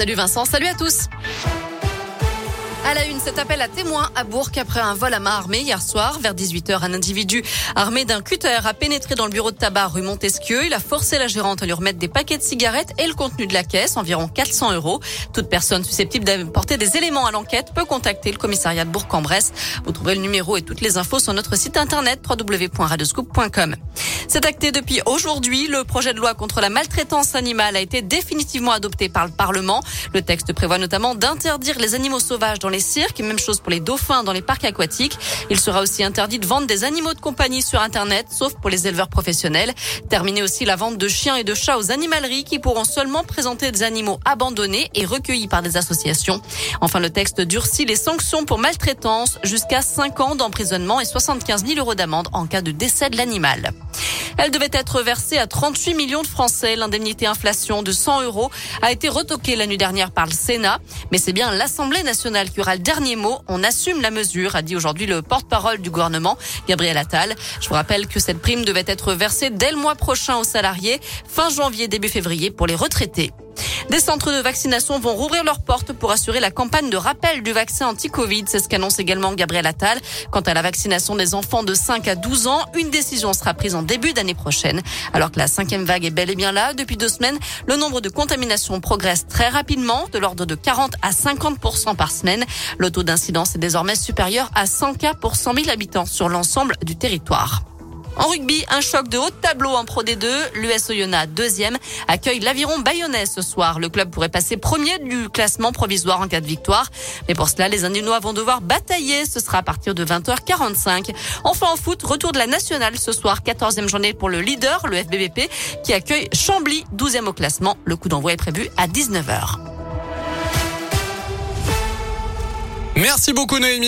Salut Vincent, salut à tous. À la une, cet appel à témoins à Bourg après un vol à main armée hier soir. Vers 18h, un individu armé d'un cutter a pénétré dans le bureau de tabac rue Montesquieu. Il a forcé la gérante à lui remettre des paquets de cigarettes et le contenu de la caisse, environ 400 euros. Toute personne susceptible d'apporter des éléments à l'enquête peut contacter le commissariat de Bourg-en-Bresse. Vous trouverez le numéro et toutes les infos sur notre site internet www.radioscoop.com. C'est acté depuis aujourd'hui. Le projet de loi contre la maltraitance animale a été définitivement adopté par le Parlement. Le texte prévoit notamment d'interdire les animaux sauvages dans les cirques, même chose pour les dauphins dans les parcs aquatiques. Il sera aussi interdit de vendre des animaux de compagnie sur Internet, sauf pour les éleveurs professionnels. Terminer aussi la vente de chiens et de chats aux animaleries qui pourront seulement présenter des animaux abandonnés et recueillis par des associations. Enfin, le texte durcit les sanctions pour maltraitance jusqu'à 5 ans d'emprisonnement et 75 000 euros d'amende en cas de décès de l'animal. Elle devait être versée à 38 millions de Français. L'indemnité inflation de 100 euros a été retoquée la nuit dernière par le Sénat. Mais c'est bien l'Assemblée nationale qui aura le dernier mot. On assume la mesure, a dit aujourd'hui le porte-parole du gouvernement, Gabriel Attal. Je vous rappelle que cette prime devait être versée dès le mois prochain aux salariés, fin janvier, début février pour les retraités. Des centres de vaccination vont rouvrir leurs portes pour assurer la campagne de rappel du vaccin anti-Covid. C'est ce qu'annonce également Gabriel Attal. Quant à la vaccination des enfants de 5 à 12 ans, une décision sera prise en début d'année prochaine. Alors que la cinquième vague est bel et bien là, depuis deux semaines, le nombre de contaminations progresse très rapidement, de l'ordre de 40 à 50 par semaine. Le taux d'incidence est désormais supérieur à 100 cas pour 100 000 habitants sur l'ensemble du territoire. En rugby, un choc de haut tableau en Pro D2. L'US Oyonnax, deuxième, accueille l'Aviron Bayonnais ce soir. Le club pourrait passer premier du classement provisoire en cas de victoire. Mais pour cela, les Indinois vont devoir batailler. Ce sera à partir de 20h45. Enfin en foot, retour de la nationale ce soir, 14e journée pour le leader, le FBBP, qui accueille Chambly, 12e au classement. Le coup d'envoi est prévu à 19h. Merci beaucoup Noémie.